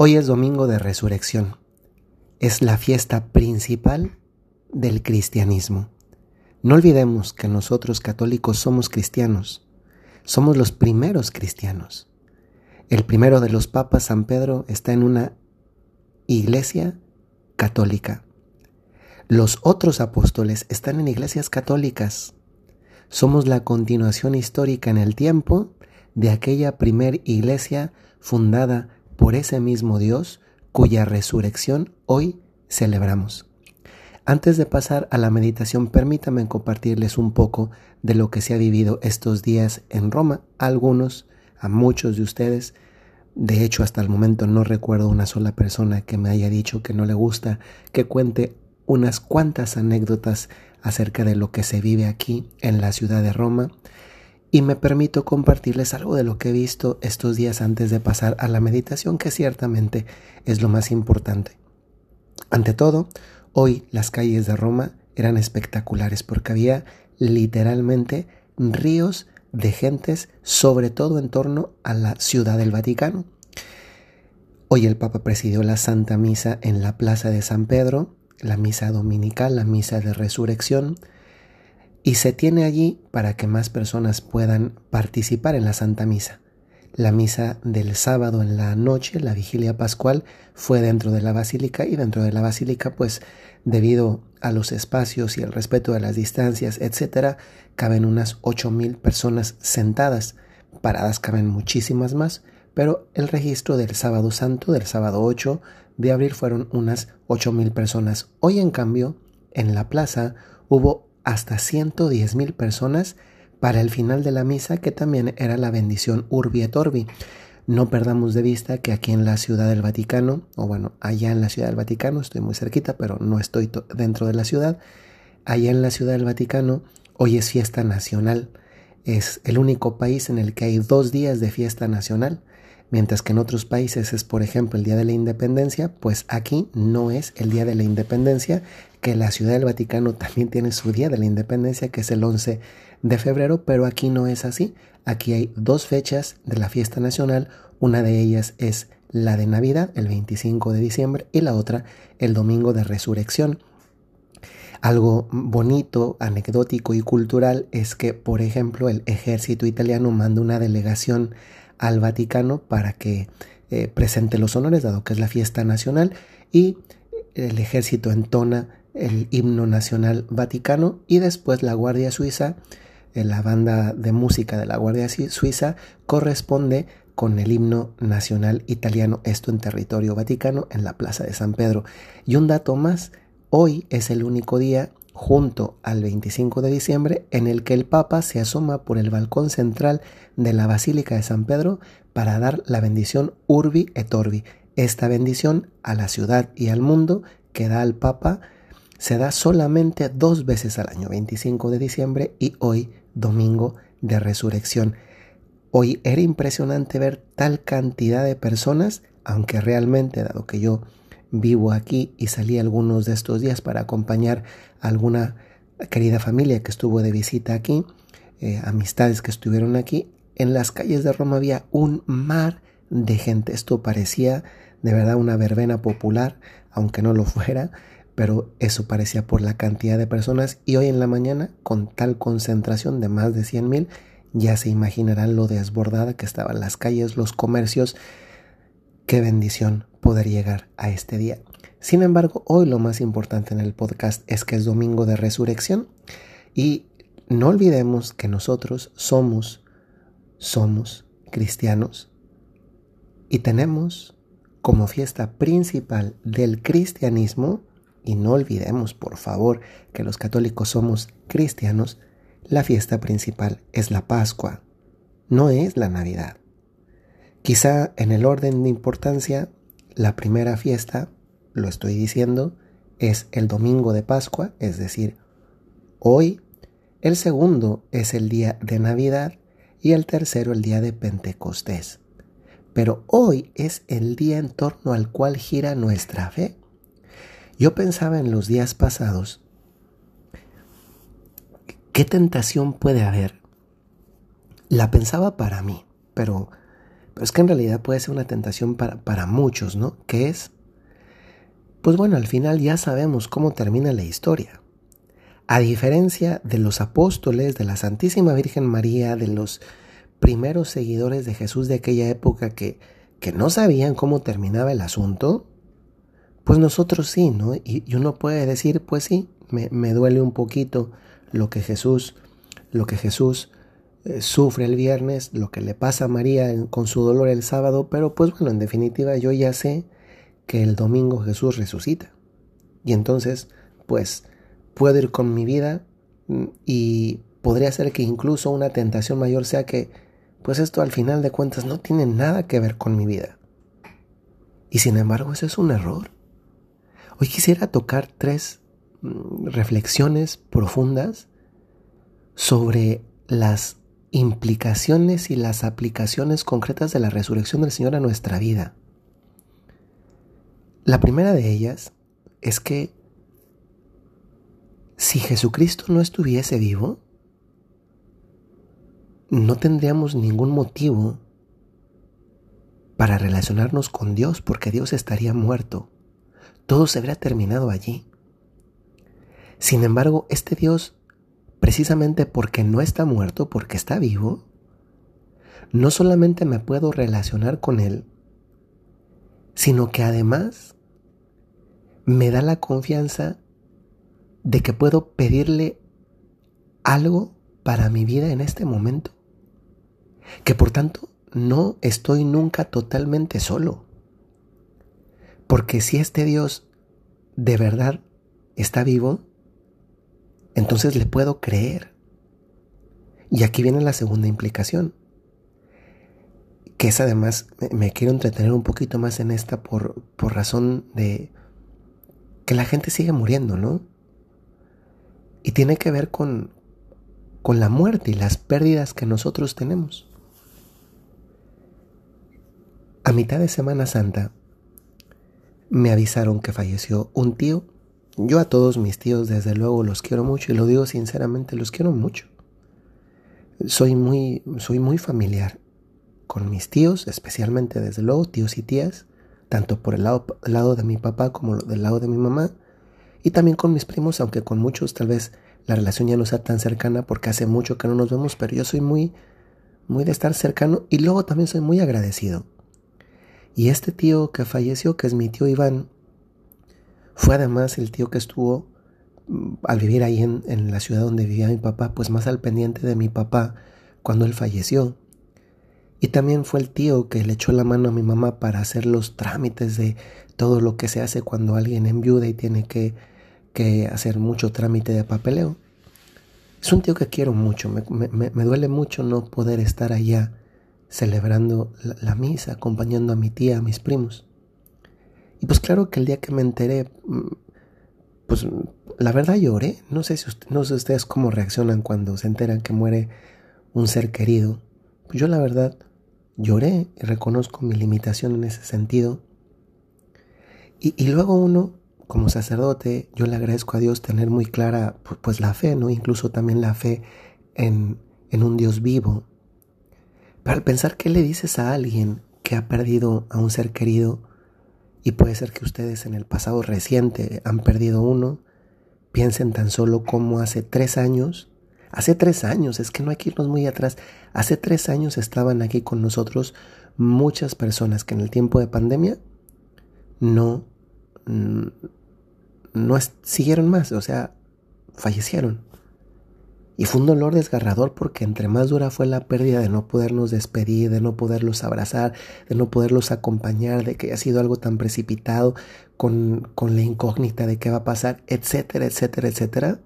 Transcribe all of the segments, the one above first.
Hoy es domingo de resurrección. Es la fiesta principal del cristianismo. No olvidemos que nosotros católicos somos cristianos. Somos los primeros cristianos. El primero de los papas, San Pedro, está en una iglesia católica. Los otros apóstoles están en iglesias católicas. Somos la continuación histórica en el tiempo de aquella primer iglesia fundada por ese mismo Dios cuya resurrección hoy celebramos. Antes de pasar a la meditación, permítame compartirles un poco de lo que se ha vivido estos días en Roma. A algunos, a muchos de ustedes, de hecho hasta el momento no recuerdo una sola persona que me haya dicho que no le gusta que cuente unas cuantas anécdotas acerca de lo que se vive aquí en la ciudad de Roma y me permito compartirles algo de lo que he visto estos días antes de pasar a la meditación, que ciertamente es lo más importante. Ante todo, hoy las calles de Roma eran espectaculares porque había literalmente ríos de gentes, sobre todo en torno a la ciudad del Vaticano. Hoy el Papa presidió la Santa Misa en la Plaza de San Pedro, la misa dominical, la misa de resurrección, y se tiene allí para que más personas puedan participar en la Santa Misa. La misa del sábado en la noche, la vigilia pascual, fue dentro de la basílica y dentro de la basílica, pues debido a los espacios y el respeto de las distancias, etcétera, caben unas ocho mil personas sentadas. Paradas caben muchísimas más, pero el registro del sábado santo, del sábado 8 de abril, fueron unas ocho mil personas. Hoy, en cambio, en la plaza hubo hasta 110 mil personas para el final de la misa, que también era la bendición Urbi et Orbi. No perdamos de vista que aquí en la Ciudad del Vaticano, o bueno, allá en la Ciudad del Vaticano, estoy muy cerquita, pero no estoy dentro de la ciudad, allá en la Ciudad del Vaticano hoy es fiesta nacional. Es el único país en el que hay dos días de fiesta nacional, mientras que en otros países es, por ejemplo, el Día de la Independencia, pues aquí no es el Día de la Independencia, que la Ciudad del Vaticano también tiene su Día de la Independencia, que es el 11 de febrero, pero aquí no es así. Aquí hay dos fechas de la fiesta nacional, una de ellas es la de Navidad, el 25 de diciembre, y la otra el domingo de resurrección. Algo bonito, anecdótico y cultural es que, por ejemplo, el ejército italiano manda una delegación al Vaticano para que eh, presente los honores, dado que es la fiesta nacional, y el ejército entona el himno nacional vaticano y después la Guardia Suiza, eh, la banda de música de la Guardia Suiza corresponde con el himno nacional italiano, esto en territorio vaticano, en la Plaza de San Pedro. Y un dato más, hoy es el único día junto al 25 de diciembre en el que el Papa se asoma por el balcón central de la Basílica de San Pedro para dar la bendición Urbi et Orbi. Esta bendición a la ciudad y al mundo que da al Papa se da solamente dos veces al año, 25 de diciembre y hoy, domingo de resurrección. Hoy era impresionante ver tal cantidad de personas, aunque realmente, dado que yo vivo aquí y salí algunos de estos días para acompañar a alguna querida familia que estuvo de visita aquí, eh, amistades que estuvieron aquí, en las calles de Roma había un mar de gente. Esto parecía de verdad una verbena popular, aunque no lo fuera, pero eso parecía por la cantidad de personas y hoy en la mañana, con tal concentración de más de 100 mil, ya se imaginarán lo desbordada que estaban las calles, los comercios. Qué bendición poder llegar a este día. Sin embargo, hoy lo más importante en el podcast es que es domingo de resurrección y no olvidemos que nosotros somos, somos cristianos y tenemos como fiesta principal del cristianismo, y no olvidemos por favor que los católicos somos cristianos, la fiesta principal es la Pascua, no es la Navidad. Quizá en el orden de importancia, la primera fiesta, lo estoy diciendo, es el domingo de Pascua, es decir, hoy. El segundo es el día de Navidad y el tercero el día de Pentecostés. Pero hoy es el día en torno al cual gira nuestra fe. Yo pensaba en los días pasados, ¿qué tentación puede haber? La pensaba para mí, pero, Pero es que en realidad puede ser una tentación para, para muchos, ¿no? ¿Qué es? Pues bueno, al final ya sabemos cómo termina la historia. A diferencia de los apóstoles, de la Santísima Virgen María, de los primeros seguidores de Jesús de aquella época que, que no sabían cómo terminaba el asunto, pues nosotros sí, ¿no? Y, uno puede decir, pues sí, me, me, duele un poquito lo que Jesús, lo que Jesús eh, sufre el viernes, lo que le pasa a María con su dolor el sábado, pero pues bueno, en definitiva yo ya sé que el domingo Jesús resucita. Y entonces, pues, puedo ir con mi vida mm, y podría ser que incluso una tentación mayor sea que pues esto al final de cuentas no tiene nada que ver con mi vida. Y sin embargo eso es un error. Hoy quisiera tocar tres mm, reflexiones profundas sobre las implicaciones y las aplicaciones concretas de la resurrección del Señor a nuestra vida. La primera de ellas es que si Jesucristo no estuviese vivo, no tendríamos ningún motivo para relacionarnos con Dios porque Dios estaría muerto. Todo se habría terminado allí. Sin embargo, este Dios, precisamente porque no está muerto, porque está vivo, no solamente me puedo relacionar con Él, sino que además me da la confianza de que puedo pedirle algo para mi vida en este momento que por tanto no estoy nunca totalmente solo. Porque si este Dios de verdad está vivo, entonces le puedo creer. Y aquí viene la segunda implicación, que es además, me, quiero entretener un poquito más en esta por, por razón de que la gente sigue muriendo, ¿no? Y tiene que ver con, con la muerte y las pérdidas que nosotros tenemos. A mitad de Semana Santa me avisaron que falleció un tío. Yo a todos mis tíos desde luego los quiero mucho y lo digo sinceramente, los quiero mucho. Soy muy, soy muy familiar con mis tíos, especialmente desde luego tíos y tías, tanto por el lado, lado de mi papá como del lado de mi mamá, y también con mis primos, aunque con muchos tal vez la relación ya no sea tan cercana porque hace mucho que no nos vemos, pero yo soy muy, muy de estar cercano y luego también soy muy agradecido y este tío que falleció, que es mi tío Iván, fue además el tío que estuvo mm, al vivir ahí en, la ciudad donde vivía mi papá, pues más al pendiente de mi papá cuando él falleció. Y también fue el tío que le echó la mano a mi mamá para hacer los trámites de todo lo que se hace cuando alguien enviuda y tiene que, hacer mucho trámite de papeleo. Es un tío que quiero mucho, me, me duele mucho no poder estar allá celebrando la, misa, acompañando a mi tía, a mis primos. Y pues claro que el día que me enteré, mm, pues la verdad lloré. No sé si no sé ustedes cómo reaccionan cuando se enteran que muere un ser querido. Pues yo la verdad lloré y reconozco mi limitación en ese sentido. Y, y, luego uno, como sacerdote, yo le agradezco a Dios tener muy clara pues, la fe, ¿no? Incluso también la fe en, en un Dios vivo, al pensar que le dices a alguien que ha perdido a un ser querido, y puede ser que ustedes en el pasado reciente han perdido uno, piensen tan solo como hace tres años, hace tres años, es que no hay que irnos muy atrás, hace tres años estaban aquí con nosotros muchas personas que en el tiempo de pandemia no, no siguieron más, o sea, fallecieron. Y fue un dolor desgarrador porque entre más dura fue la pérdida de no podernos despedir, de no poderlos abrazar, de no poderlos acompañar, de que haya sido algo tan precipitado, con, con la incógnita de qué va a pasar, etcétera, etcétera, etcétera.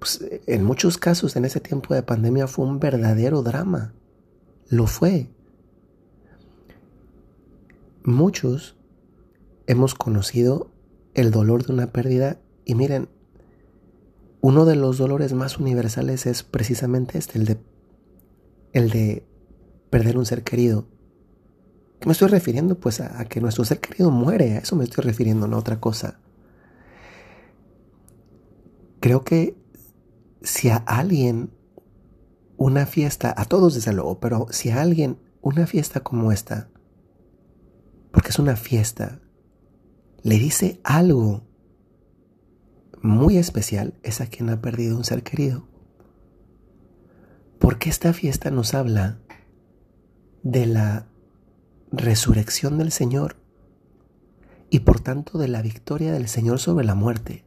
Pues en muchos casos en ese tiempo de pandemia fue un verdadero drama. Lo fue. Muchos hemos conocido el dolor de una pérdida y miren, uno de los dolores más universales es precisamente este, el de, el de perder un ser querido. ¿Qué me estoy refiriendo? Pues a, que nuestro ser querido muere, a eso me estoy refiriendo, no a otra cosa. Creo que si a alguien una fiesta, a todos desde luego, pero si a alguien una fiesta como esta, porque es una fiesta, le dice algo muy especial, es a quien ha perdido un ser querido. Porque esta fiesta nos habla de la resurrección del Señor y por tanto de la victoria del Señor sobre la muerte.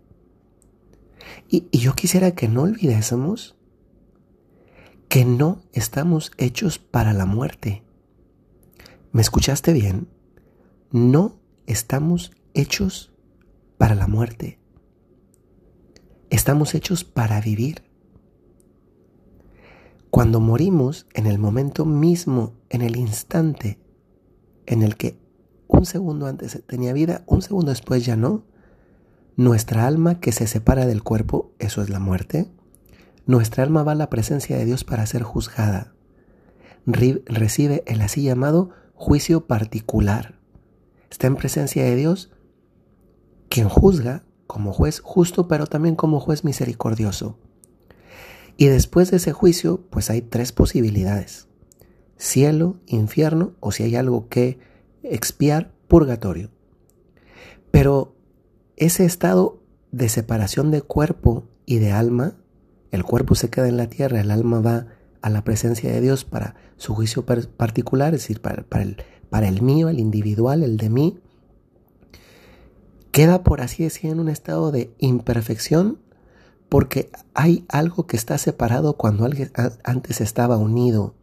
Y, yo quisiera que no olvidásemos que no estamos hechos para la muerte. ¿Me escuchaste bien? No estamos hechos para la muerte. Estamos hechos para vivir. Cuando morimos, en el momento mismo, en el instante en el que un segundo antes tenía vida, un segundo después ya no, nuestra alma que se separa del cuerpo, eso es la muerte, nuestra alma va a la presencia de Dios para ser juzgada. Recibe el así llamado juicio particular. Está en presencia de Dios quien juzga como juez justo, pero también como juez misericordioso. Y después de ese juicio, pues hay tres posibilidades. Cielo, infierno o si hay algo que expiar, purgatorio. Pero ese estado de separación de cuerpo y de alma el cuerpo se queda en la tierra, el alma va a la presencia de Dios para su juicio particular, es decir, para, el, para el mío, el individual, el de mí, queda, por así decir, en un estado de imperfección porque hay algo que está separado cuando antes estaba unido.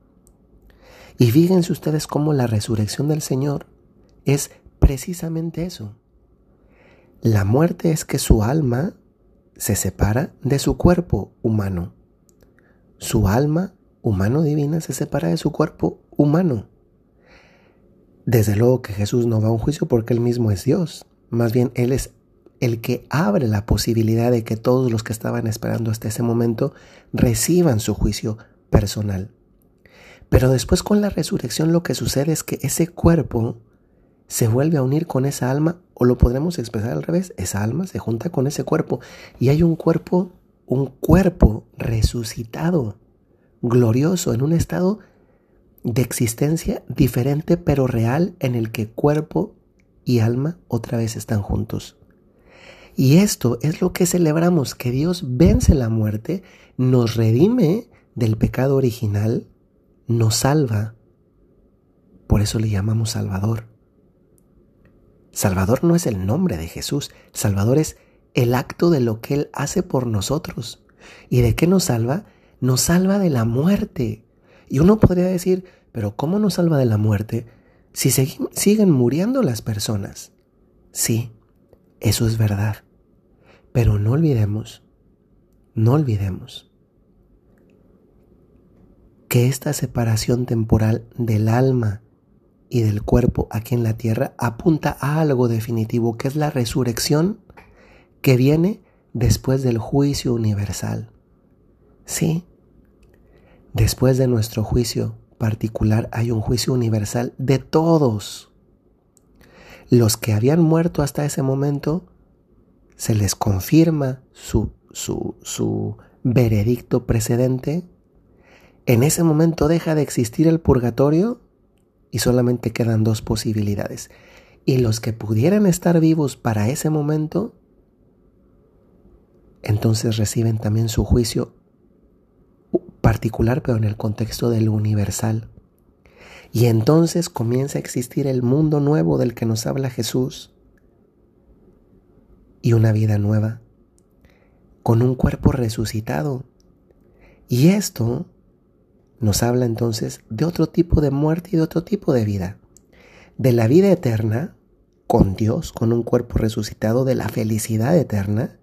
Y fíjense ustedes cómo la resurrección del Señor es precisamente eso. La muerte es que su alma se separa de su cuerpo humano. Su alma humano-divina se separa de su cuerpo humano. Desde luego que Jesús no va a un juicio porque él mismo es Dios. Más bien, él es el que abre la posibilidad de que todos los que estaban esperando hasta ese momento reciban su juicio personal. Pero después con la resurrección lo que sucede es que ese cuerpo se vuelve a unir con esa alma, o lo podremos expresar al revés, esa alma se junta con ese cuerpo y hay un cuerpo, un cuerpo resucitado, glorioso, en un estado de existencia diferente pero real en el que cuerpo y alma otra vez están juntos. Y esto es lo que celebramos, que Dios vence la muerte, nos redime del pecado original, nos salva. Por eso le llamamos Salvador. Salvador no es el nombre de Jesús, Salvador es el acto de lo que Él hace por nosotros. ¿Y de qué nos salva? Nos salva de la muerte. Y uno podría decir, pero ¿cómo nos salva de la muerte si siguen muriendo las personas? Sí, eso es verdad. Pero no olvidemos, no olvidemos que esta separación temporal del alma y del cuerpo aquí en la tierra apunta a algo definitivo, que es la resurrección que viene después del juicio universal. Sí, después de nuestro juicio particular hay un juicio universal de todos. Los que habían muerto hasta ese momento, se les confirma su, su, su veredicto precedente. En ese momento deja de existir el purgatorio y solamente quedan dos posibilidades. Y los que pudieran estar vivos para ese momento, entonces reciben también su juicio particular, pero en el contexto del universal. Y entonces comienza a existir el mundo nuevo del que nos habla Jesús y una vida nueva, con un cuerpo resucitado. Y esto nos habla entonces de otro tipo de muerte y de otro tipo de vida. De la vida eterna con Dios, con un cuerpo resucitado, de la felicidad eterna,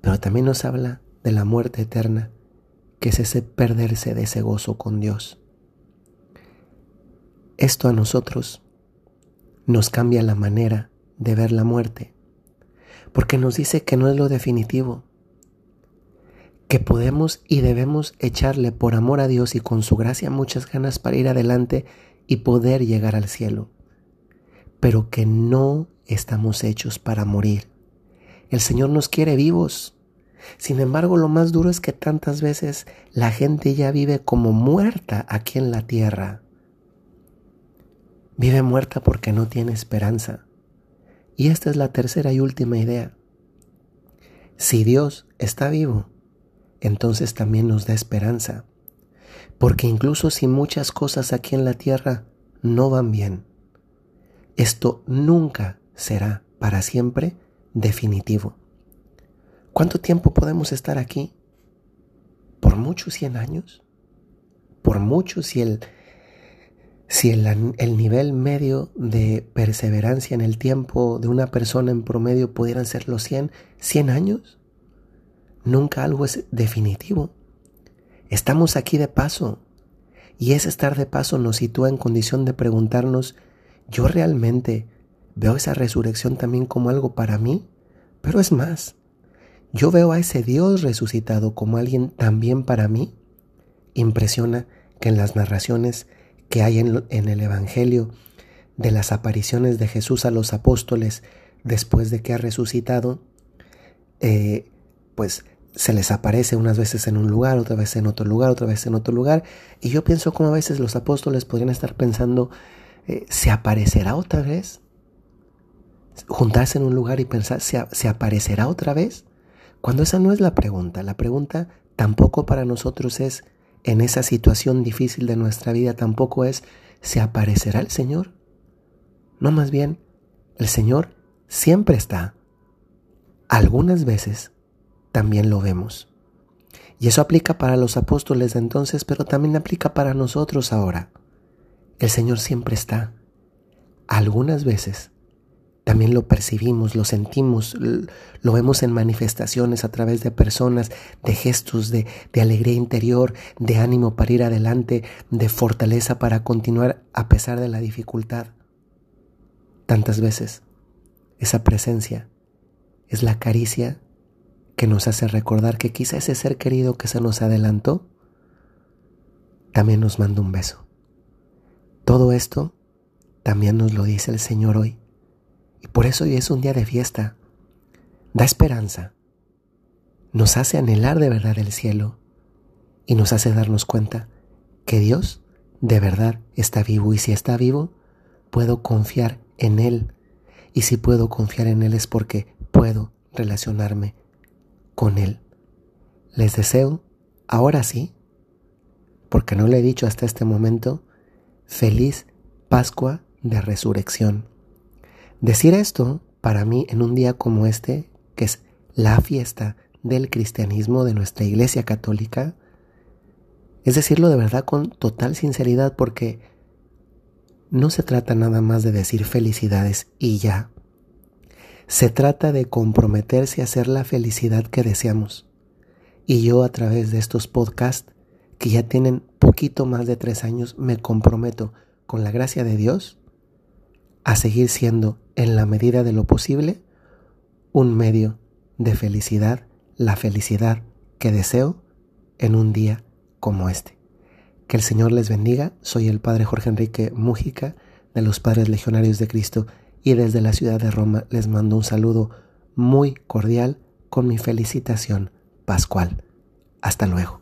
pero también nos habla de la muerte eterna, que es ese perderse de ese gozo con Dios. Esto a nosotros nos cambia la manera de ver la muerte, porque nos dice que no es lo definitivo, que podemos y debemos echarle por amor a Dios y con su gracia muchas ganas para ir adelante y poder llegar al cielo, pero que no estamos hechos para morir. El Señor nos quiere vivos. Sin embargo, lo más duro es que tantas veces la gente ya vive como muerta aquí en la tierra. Vive muerta porque no tiene esperanza. Y esta es la tercera y última idea. Si Dios está vivo, entonces también nos da esperanza. Porque incluso si muchas cosas aquí en la tierra no van bien, esto nunca será para siempre definitivo. ¿Cuánto tiempo podemos estar aquí? ¿Por muchos cien años? ¿Por muchos si el, si el, el nivel medio de perseverancia en el tiempo de una persona en promedio pudieran ser los 100, 100 años? Nunca algo es definitivo. Estamos aquí de paso. Y ese estar de paso nos sitúa en condición de preguntarnos, ¿yo realmente veo esa resurrección también como algo para mí? Pero es más, ¿yo veo a ese Dios resucitado como alguien también para mí? Impresiona que en las narraciones que hay en, el Evangelio de las apariciones de Jesús a los apóstoles después de que ha resucitado, eh, pues se les aparece unas veces en un lugar, otras veces en otro lugar, otra vez en otro lugar. Y yo pienso como a veces los apóstoles podrían estar pensando, eh, ¿se aparecerá otra vez? Juntarse en un lugar y pensar, ¿se, ¿se aparecerá otra vez? Cuando esa no es la pregunta. La pregunta tampoco para nosotros es, en esa situación difícil de nuestra vida tampoco es, ¿se aparecerá el Señor? No, más bien, el Señor siempre está. Algunas veces también lo vemos. Y eso aplica para los apóstoles de entonces, pero también aplica para nosotros ahora. El Señor siempre está. Algunas veces también lo percibimos, lo sentimos, lo vemos en manifestaciones a través de personas, de gestos de, de, alegría interior, de ánimo para ir adelante, de fortaleza para continuar a pesar de la dificultad. Tantas veces esa presencia es la caricia que nos hace recordar que quizá ese ser querido que se nos adelantó también nos manda un beso. Todo esto también nos lo dice el Señor hoy y por eso hoy es un día de fiesta. Da esperanza. Nos hace anhelar de verdad el cielo y nos hace darnos cuenta que Dios de verdad está vivo y si está vivo, puedo confiar en Él. Y si puedo confiar en Él es porque puedo relacionarme con Él. Les deseo, ahora sí, porque no le he dicho hasta este momento, feliz Pascua de Resurrección. Decir esto, para mí, en un día como este, que es la fiesta del cristianismo de nuestra Iglesia Católica, es decirlo de verdad con total sinceridad porque no se trata nada más de decir felicidades y ya. Se trata de comprometerse a hacer la felicidad que deseamos. Y yo a través de estos podcasts, que ya tienen poquito más de tres años, me comprometo, con la gracia de Dios, a seguir siendo, en la medida de lo posible, un medio de felicidad, la felicidad que deseo en un día como este. Que el Señor les bendiga. Soy el Padre Jorge Enrique Mújica de los Padres Legionarios de Cristo y desde la ciudad de Roma les mando un saludo muy cordial con mi felicitación pascual. Hasta luego.